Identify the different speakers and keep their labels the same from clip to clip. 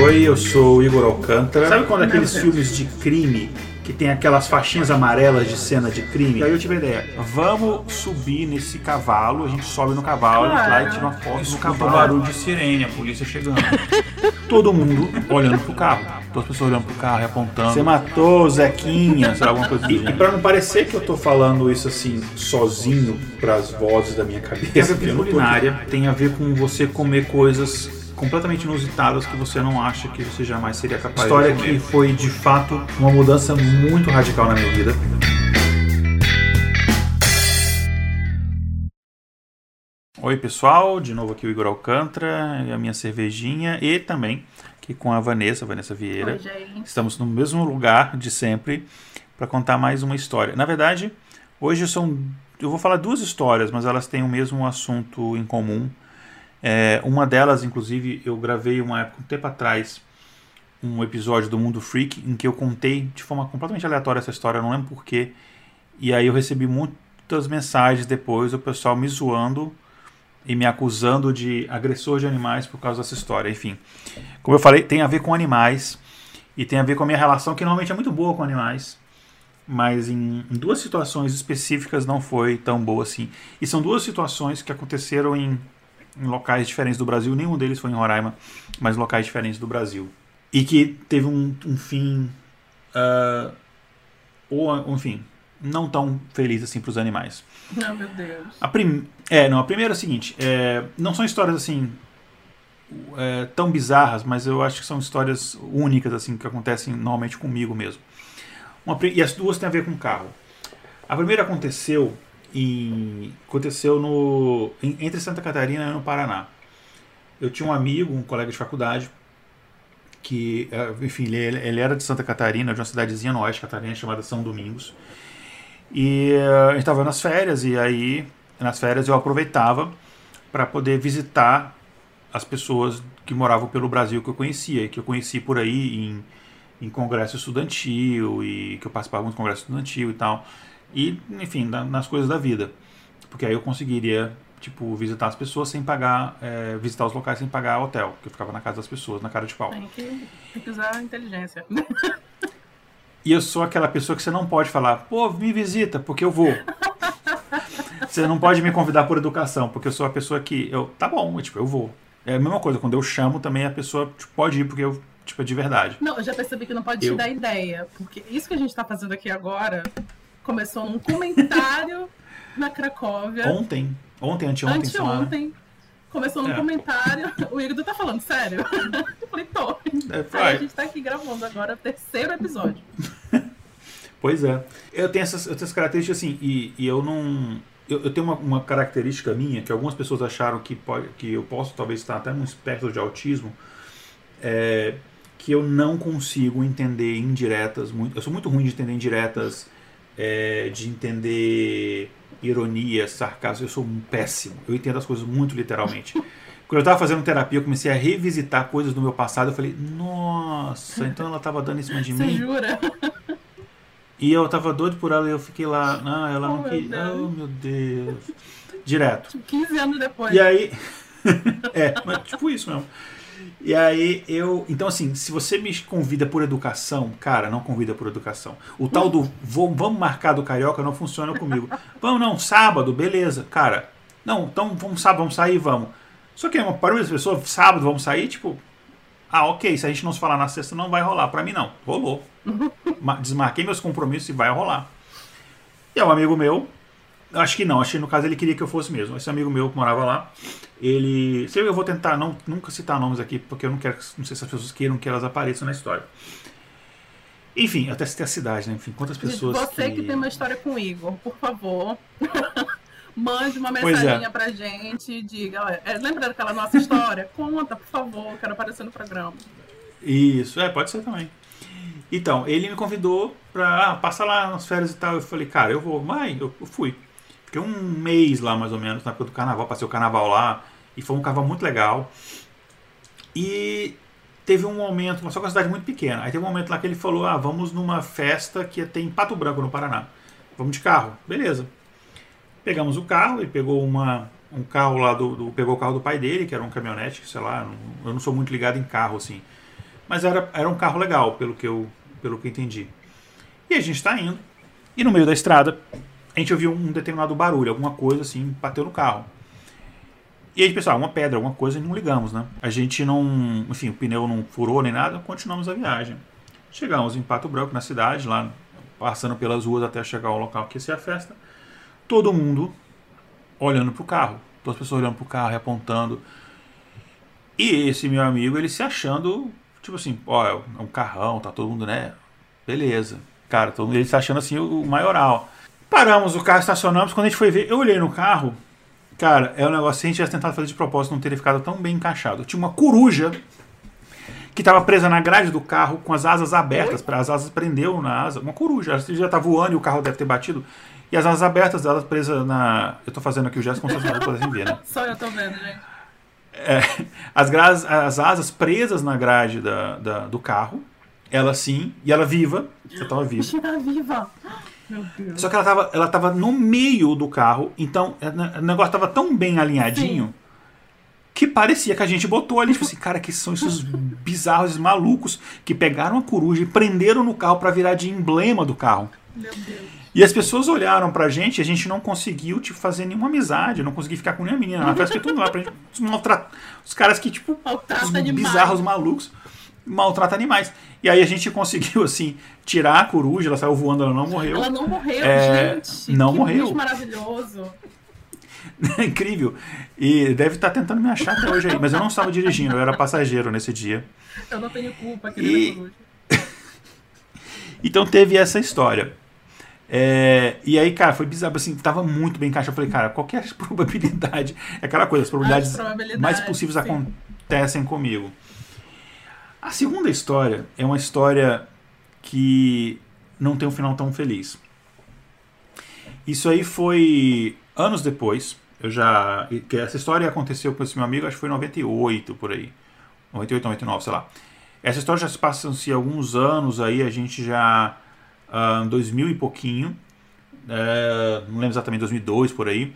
Speaker 1: Oi, eu sou o Igor Alcântara. Sabe quando aqueles filmes de crime que tem aquelas faixinhas amarelas de cena de crime? E aí eu tive a ideia, vamos subir nesse cavalo, a gente sobe no cavalo, claro. lá e tira uma foto no cavalo. barulho de sirene, a polícia chegando. Todo mundo olhando pro carro. Todas as pessoas olhando pro carro e apontando. Você matou o Zequinha, sei lá, alguma coisa assim. E pra não parecer que eu tô falando isso assim, sozinho, pras vozes da minha cabeça. Tem a ver com culinária, tem a ver com você comer coisas completamente inusitadas que você não acha que você jamais seria capaz História de História que foi de fato uma mudança muito radical na minha vida. Oi pessoal, de novo aqui o Igor Alcântara e a minha cervejinha e também aqui com a Vanessa, Vanessa Vieira.
Speaker 2: Oi,
Speaker 1: Estamos no mesmo lugar de sempre para contar mais uma história. Na verdade, hoje são eu vou falar duas histórias, mas elas têm o mesmo assunto em comum é, uma delas, inclusive, eu gravei uma época, um tempo atrás, um episódio do Mundo Freak em que eu contei de forma completamente aleatória essa história, não lembro porquê. E aí eu recebi muitas mensagens depois, o pessoal me zoando e me acusando de agressor de animais por causa dessa história. Enfim, como eu falei, tem a ver com animais e tem a ver com a minha relação, que normalmente é muito boa com animais, mas em, duas situações específicas não foi tão boa assim. E são duas situações que aconteceram em em locais diferentes do Brasil, nenhum deles foi em Roraima, mas locais diferentes do Brasil. E que teve um, um fim. Uh, ou, enfim, não tão feliz assim para os animais.
Speaker 2: Não, meu Deus.
Speaker 1: A prim... É, não, a primeira é a seguinte: é, não são histórias assim. É, tão bizarras, mas eu acho que são histórias únicas assim que acontecem normalmente comigo mesmo. Uma, e as duas têm a ver com carro. A primeira aconteceu em, aconteceu no, entre Santa Catarina e no Paraná. Eu tinha um amigo, um colega de faculdade, que, eh, enfim, ele, ele era de Santa Catarina, de uma cidadezinha oeste Catarina chamada São Domingos. E uh, a gente estava nas férias, e aí, nas férias, eu aproveitava para poder visitar as pessoas que moravam pelo Brasil que eu conhecia, que eu conheci por aí em, em congresso estudantil, e que eu participava de congresso estudantil e tal e, enfim, nas coisas da vida. Porque aí eu conseguiria, tipo, visitar as pessoas sem pagar, é, visitar os locais sem pagar hotel, porque eu ficava na casa das pessoas, na cara de pau.
Speaker 2: Tem que, tem que usar a inteligência.
Speaker 1: E eu sou aquela pessoa que você não pode falar, pô, me visita, porque eu vou. você não pode me convidar por educação, porque eu sou a pessoa que, eu, tá bom, tipo, eu vou. É a mesma coisa, quando eu chamo também a pessoa tipo, pode ir, porque eu, tipo, é de verdade.
Speaker 2: Não, eu já percebi que não pode eu... te dar ideia, porque isso que a gente tá fazendo aqui agora Começou num comentário na Cracóvia.
Speaker 1: Ontem. Ontem, anteontem.
Speaker 2: Anteontem. Começou num é. comentário. O Igor tá falando, sério? Eu falei, tô. É, Aí a gente tá aqui gravando agora o terceiro episódio.
Speaker 1: pois é. Eu tenho essas, essas características assim, e, e eu não. Eu, eu tenho uma, uma, característica minha que algumas pessoas acharam que, pode, que eu posso talvez estar até num espectro de autismo. É, que eu não consigo entender indiretas. Muito, eu sou muito ruim de entender indiretas é, de entender ironia, sarcasmo. Eu sou um péssimo. Eu entendo as coisas muito literalmente. Quando eu estava fazendo terapia, eu comecei a revisitar coisas do meu passado. Eu falei, nossa, então ela estava dando em cima de
Speaker 2: Você
Speaker 1: mim.
Speaker 2: jura?
Speaker 1: E eu estava doido por ela e eu fiquei lá, não, ela oh, não queria. Oh, meu Deus. Direto.
Speaker 2: 15 anos depois.
Speaker 1: E aí. é, mas tipo isso mesmo. E aí eu. Então, assim, se você me convida por educação, cara, não convida por educação. O tal do vamos marcar do carioca não funciona comigo. Vamos, não, sábado, beleza. Cara, não, então vamos sábado, vamos sair, vamos. Só que para muitas pessoas, sábado vamos sair, tipo. Ah, ok, se a gente não se falar na sexta, não vai rolar. Para mim, não. Rolou. Desmarquei meus compromissos e vai rolar. E é um amigo meu, Acho que não, acho que no caso ele queria que eu fosse mesmo. Esse amigo meu que morava lá, ele. Se eu vou tentar não, nunca citar nomes aqui, porque eu não quero. Não sei se as pessoas queiram que elas apareçam na história. Enfim, até citei a cidade, né? Enfim, quantas pessoas.
Speaker 2: Você que, que tem uma história com o Igor, por favor. Mande uma é. mensagem é. pra gente e diga, é, lembra daquela nossa história? Conta, por favor, quero aparecer no programa.
Speaker 1: Isso, é, pode ser também. Então, ele me convidou pra ah, passar lá nas férias e tal. Eu falei, cara, eu vou. Mãe, eu fui. Fiquei um mês lá, mais ou menos, na época do carnaval. Passei o carnaval lá. E foi um carnaval muito legal. E teve um momento, só que uma cidade muito pequena. Aí teve um momento lá que ele falou: Ah, vamos numa festa que tem Pato Branco, no Paraná. Vamos de carro. Beleza. Pegamos o carro, ele pegou uma, um carro lá do, do, Pegou o carro do pai dele, que era um caminhonete, sei lá. Não, eu não sou muito ligado em carro, assim. Mas era, era um carro legal, pelo que eu, pelo que entendi. E a gente está indo. E no meio da estrada, a gente ouviu um determinado barulho, alguma coisa assim, bateu no carro. E aí, pessoal, uma pedra, alguma coisa, e não ligamos, né? A gente não. Enfim, o pneu não furou nem nada, continuamos a viagem. Chegamos em Pato Branco, na cidade, lá passando pelas ruas até chegar ao local que ia ser a festa. Todo mundo olhando pro carro. Todas as pessoas olhando pro carro e apontando. E esse meu amigo, ele se achando, tipo assim, ó, é um carrão, tá todo mundo, né? Beleza. Cara, todo mundo, ele se achando assim o maioral. Paramos o carro, estacionamos. Quando a gente foi ver, eu olhei no carro. Cara, é um negócio que a gente tivesse tentado fazer de propósito, não teria ficado tão bem encaixado. Tinha uma coruja que estava presa na grade do carro com as asas abertas. As asas prendeu na asa. Uma coruja. Ela já tá voando e o carro deve ter batido. E as asas abertas dela presa na. Eu tô fazendo aqui o gesto como se vocês pudessem ver, né?
Speaker 2: Só eu tô vendo, gente.
Speaker 1: É, as, gra... as asas presas na grade da, da, do carro. Ela sim. E ela viva. Você tava viva.
Speaker 2: Ela viva.
Speaker 1: Só que ela tava, ela tava no meio do carro, então o negócio tava tão bem alinhadinho Sim. que parecia que a gente botou ali, tipo assim, cara, que são esses bizarros, esses malucos que pegaram a coruja e prenderam no carro para virar de emblema do carro.
Speaker 2: Meu Deus.
Speaker 1: E as pessoas olharam pra gente e a gente não conseguiu tipo, fazer nenhuma amizade, não conseguia ficar com nenhuma menina na festa, tudo lá pra gente. Os caras que, tipo, os bizarros malucos maltrata animais. E aí a gente conseguiu, assim, tirar a coruja, ela saiu voando, ela não morreu.
Speaker 2: Ela não morreu, é, gente.
Speaker 1: Não que morreu.
Speaker 2: maravilhoso.
Speaker 1: Incrível. E deve estar tentando me achar até hoje aí. Mas eu não estava dirigindo, eu era passageiro nesse dia.
Speaker 2: Eu não tenho culpa, querida e... coruja.
Speaker 1: então teve essa história. É, e aí, cara, foi bizarro, assim, tava muito bem encaixado. Eu falei, cara, qualquer probabilidade, é aquela coisa, as probabilidades, as probabilidades mais possíveis sim. acontecem comigo. A segunda história é uma história que não tem um final tão feliz. Isso aí foi anos depois. Eu já. Essa história aconteceu com esse meu amigo, acho que foi em 98 por aí. 98, 99, sei lá. Essa história já se passa-se alguns anos aí, a gente já. Uh, 2000 e pouquinho. Uh, não lembro exatamente, 2002 por aí.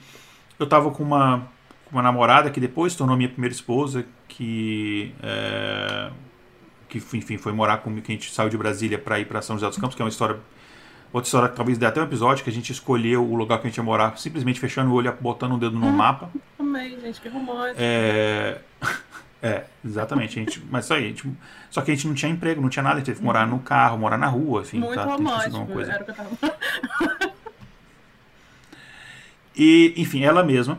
Speaker 1: Eu tava com uma, uma namorada que depois tornou minha primeira esposa, que. Uh, que enfim foi morar comigo, que a gente saiu de Brasília para ir para São José dos Campos, que é uma história outra história que talvez dê até um episódio que a gente escolheu o lugar que a gente ia morar, simplesmente fechando o olho, botando o dedo no hum, mapa.
Speaker 2: Também, gente, que romântico.
Speaker 1: É... é, exatamente, a gente, mas isso aí, gente... só que a gente não tinha emprego, não tinha nada, a gente teve que morar no carro, morar na rua, assim,
Speaker 2: Muito
Speaker 1: tá?
Speaker 2: romântico, coisa. era o que eu tava...
Speaker 1: e, enfim, ela mesma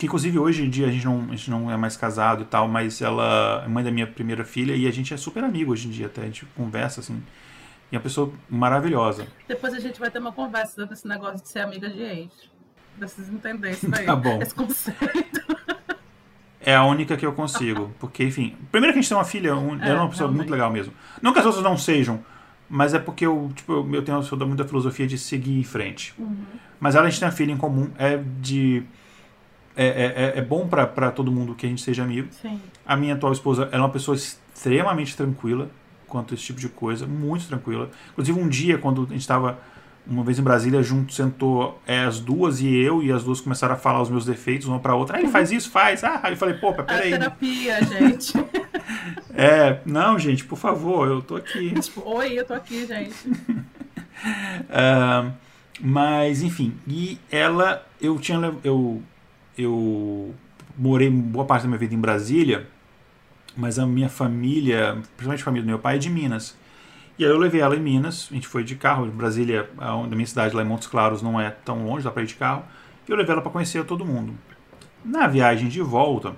Speaker 1: que inclusive hoje em dia a gente, não, a gente não é mais casado e tal, mas ela é mãe da minha primeira filha e a gente é super amigo hoje em dia, até a gente conversa assim. E é uma pessoa maravilhosa.
Speaker 2: Depois a gente vai ter uma conversa sobre esse negócio de ser amiga de ex. Preciso entender isso daí,
Speaker 1: tá bom.
Speaker 2: esse conceito.
Speaker 1: É a única que eu consigo. Porque, enfim, primeiro que a gente tem uma filha, um, é, ela é uma pessoa realmente. muito legal mesmo. Não que as outras não sejam, mas é porque eu, tipo, eu tenho eu muita filosofia de seguir em frente.
Speaker 2: Uhum.
Speaker 1: Mas ela a gente tem uma filha em comum, é de é, é, é, é bom para todo mundo que a gente seja amigo.
Speaker 2: Sim.
Speaker 1: A minha atual esposa é uma pessoa extremamente tranquila quanto a esse tipo de coisa, muito tranquila. Inclusive, um dia, quando a gente estava uma vez em Brasília, junto, sentou é, as duas e eu, e as duas começaram a falar os meus defeitos uma para outra. Ah, ele faz isso, faz. Ah, aí eu falei, pô, peraí.
Speaker 2: É terapia, gente.
Speaker 1: é, não, gente, por favor, eu tô aqui.
Speaker 2: Tipo, oi, eu tô aqui, gente.
Speaker 1: uh, mas, enfim, e ela, eu tinha, eu eu morei boa parte da minha vida em Brasília, mas a minha família, principalmente a família do meu pai, é de Minas. E aí eu levei ela em Minas, a gente foi de carro, Brasília, a minha cidade lá em Montes Claros não é tão longe, dá pra ir de carro, e eu levei ela para conhecer todo mundo. Na viagem de volta,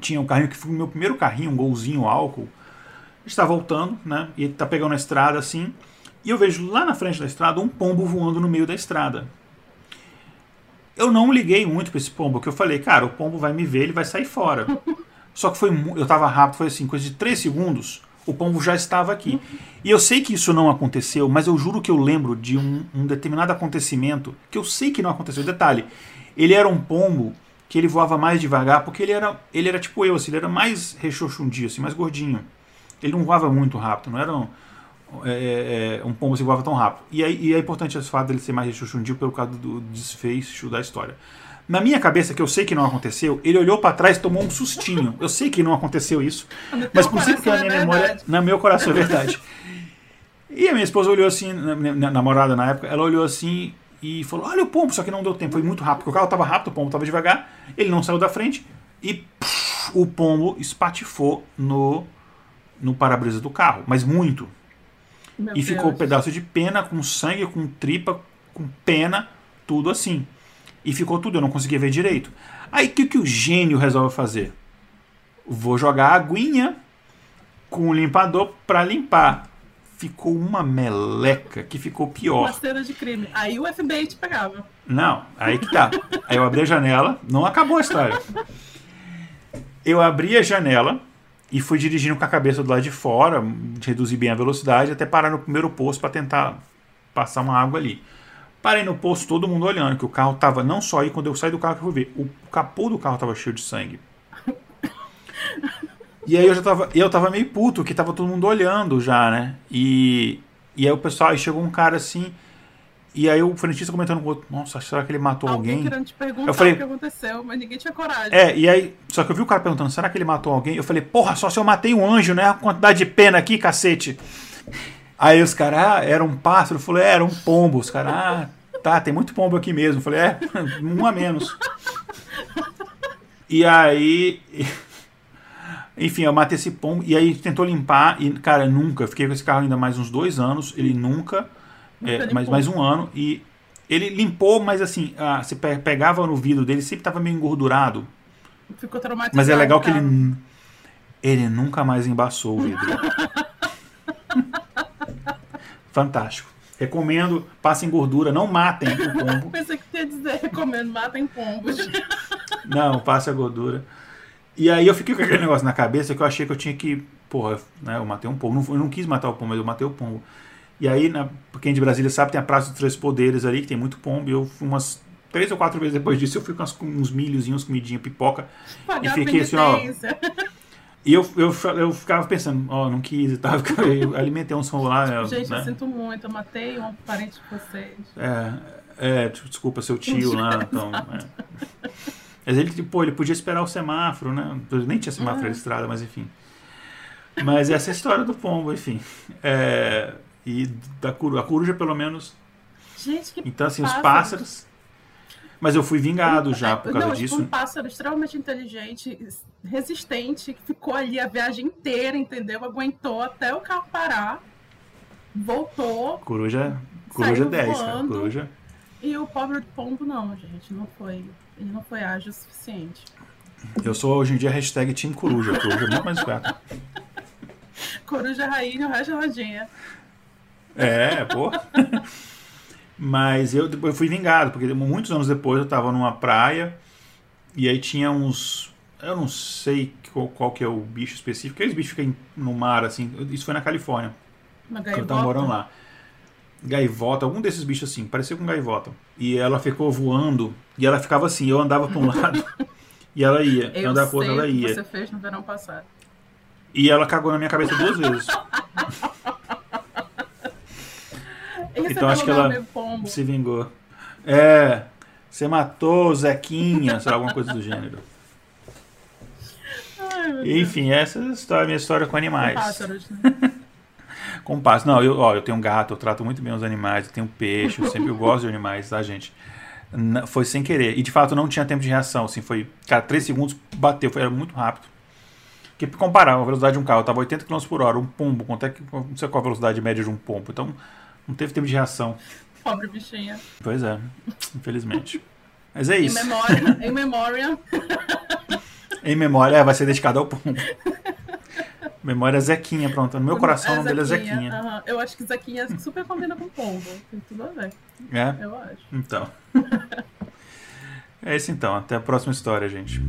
Speaker 1: tinha um carrinho que foi o meu primeiro carrinho, um golzinho álcool, está voltando, né, e tá pegando a estrada assim, e eu vejo lá na frente da estrada um pombo voando no meio da estrada. Eu não liguei muito para esse pombo, porque eu falei, cara, o pombo vai me ver, ele vai sair fora. Só que foi eu tava rápido, foi assim, coisa de 3 segundos, o pombo já estava aqui. E eu sei que isso não aconteceu, mas eu juro que eu lembro de um, um determinado acontecimento que eu sei que não aconteceu. Detalhe, ele era um pombo que ele voava mais devagar, porque ele era, ele era tipo eu, assim, ele era mais rechonchundinho, assim, mais gordinho. Ele não voava muito rápido, não era um, é, é, é, um pombo se voava tão rápido. E, aí, e é importante esse fato dele ser mais rechuchundio pelo causa do desfecho da história. Na minha cabeça, que eu sei que não aconteceu, ele olhou para trás e tomou um sustinho. Eu sei que não aconteceu isso, mas possível que a minha é memória, na meu coração é verdade. E a minha esposa olhou assim, minha namorada na época, ela olhou assim e falou: Olha o pombo, só que não deu tempo, foi muito rápido, porque o carro estava rápido, o pombo estava devagar, ele não saiu da frente e pff, o pombo espatifou no, no para-brisa do carro, mas muito. Meu e Deus. ficou um pedaço de pena, com sangue, com tripa, com pena, tudo assim. E ficou tudo, eu não conseguia ver direito. Aí o que, que o gênio resolve fazer? Vou jogar aguinha com o limpador para limpar. Ficou uma meleca que ficou pior. Uma
Speaker 2: cena de crime. Aí o FBI te pegava.
Speaker 1: Não, aí que tá. Aí eu abri a janela, não acabou a história. Eu abri a janela e fui dirigindo com a cabeça do lado de fora, reduzir bem a velocidade, até parar no primeiro posto para tentar passar uma água ali. Parei no posto, todo mundo olhando, que o carro tava, não só aí, quando eu saí do carro que eu fui ver, o capô do carro tava cheio de sangue. E aí eu já tava, eu tava meio puto, que tava todo mundo olhando já, né? E, e aí o pessoal, aí chegou um cara assim, e aí o frentista comentando com o outro, nossa, será que ele matou alguém?
Speaker 2: alguém? querendo te perguntar eu falei, o que aconteceu, mas ninguém tinha coragem.
Speaker 1: É, e aí, só que eu vi o cara perguntando, será que ele matou alguém? Eu falei, porra, só se eu matei um anjo, né? A quantidade de pena aqui, cacete. Aí os caras, ah, era um pássaro? Eu falei, é, era um pombo. Os caras, ah, tá, tem muito pombo aqui mesmo. Eu falei, é, um a menos. E aí. Enfim, eu matei esse pombo. E aí tentou limpar. E, cara, nunca. Fiquei com esse carro ainda mais uns dois anos. Ele nunca. É, mais, mais um ano. E ele limpou, mas assim, ah, você pegava no vidro dele, sempre tava meio engordurado.
Speaker 2: Ficou traumatizado.
Speaker 1: Mas é legal que ele. Ele nunca mais embaçou o vidro. Fantástico. Recomendo, passem gordura, não matem o pombo.
Speaker 2: Pensei que ia dizer, recomendo, matem pombos.
Speaker 1: não, passe a gordura. E aí eu fiquei com aquele negócio na cabeça que eu achei que eu tinha que. Porra, né, eu matei um pombo. Eu não quis matar o pombo, mas eu matei o pombo. E aí, na, quem de Brasília sabe, tem a Praça dos Três Poderes ali, que tem muito pombo. E eu fui umas três ou quatro vezes depois disso, eu fui com, uns milhozinhos, comidinha, pipoca. Pagar e fiquei assim, ó. E eu, eu, eu ficava pensando, ó, oh, não quis e tal. Eu alimentei um som lá.
Speaker 2: Gente, né? eu sinto muito, eu matei um parente de vocês.
Speaker 1: É, é desculpa, seu tio lá. Então, é. Mas ele, pô, ele podia esperar o semáforo, né? Nem tinha semáforo na estrada, mas enfim. Mas essa é a história do pombo, enfim. É, e da coruja, a coruja, pelo menos.
Speaker 2: Gente, que
Speaker 1: Então, assim, pássaros. os pássaros mas eu fui vingado já por causa
Speaker 2: não,
Speaker 1: disso.
Speaker 2: Tipo, um pássaro extremamente inteligente, resistente, que ficou ali a viagem inteira, entendeu? Aguentou até o carro parar, voltou.
Speaker 1: Coruja, coruja 10, cara. Coruja.
Speaker 2: E o pobre pombo não, gente, não foi. Ele não foi ágil o suficiente.
Speaker 1: Eu sou hoje em dia hashtag Team Coruja. Coruja é muito mais esperto.
Speaker 2: Coruja rainha, o resto é rodinha.
Speaker 1: É, pô. Mas eu, eu fui vingado, porque muitos anos depois eu estava numa praia e aí tinha uns. Eu não sei qual, qual que é o bicho específico, aqueles bichos ficam no mar, assim. Isso foi na Califórnia.
Speaker 2: Uma gaivota?
Speaker 1: Eu tava morando lá. Gaivota, algum desses bichos assim, parecia com gaivota. E ela ficou voando e ela ficava assim, eu andava para um lado e ela ia.
Speaker 2: Eu
Speaker 1: andava
Speaker 2: para outro, ela ia. você fez no verão passado.
Speaker 1: E ela cagou na minha cabeça duas vezes. Então acho que ela se vingou. É, você matou o Zequinha, sei lá, alguma coisa do gênero. Ai, Enfim, essa é a história, minha história com animais. Com
Speaker 2: pássaros, né?
Speaker 1: com pássaros. Não, eu, ó, eu tenho um gato, eu trato muito bem os animais, eu tenho peixe, eu sempre eu gosto de animais, tá, gente? Foi sem querer. E de fato não tinha tempo de reação, assim, foi, cara, 3 segundos, bateu, foi, era muito rápido. Porque comparar a velocidade de um carro, eu tava 80 km por hora, um pombo, quanto é que, não sei qual a velocidade média de um pombo. Então, não teve tempo de reação.
Speaker 2: Pobre bichinha.
Speaker 1: Pois é, infelizmente. Mas é isso.
Speaker 2: Em memória. em memória.
Speaker 1: em memória, é, vai ser dedicado ao pombo. Memória Zequinha, pronto. No meu coração é o nome dele é Zequinha.
Speaker 2: Uhum. Eu acho que Zequinha super combina com pombo. Tem tudo a ver.
Speaker 1: É?
Speaker 2: Eu acho.
Speaker 1: Então. é isso então. Até a próxima história, gente.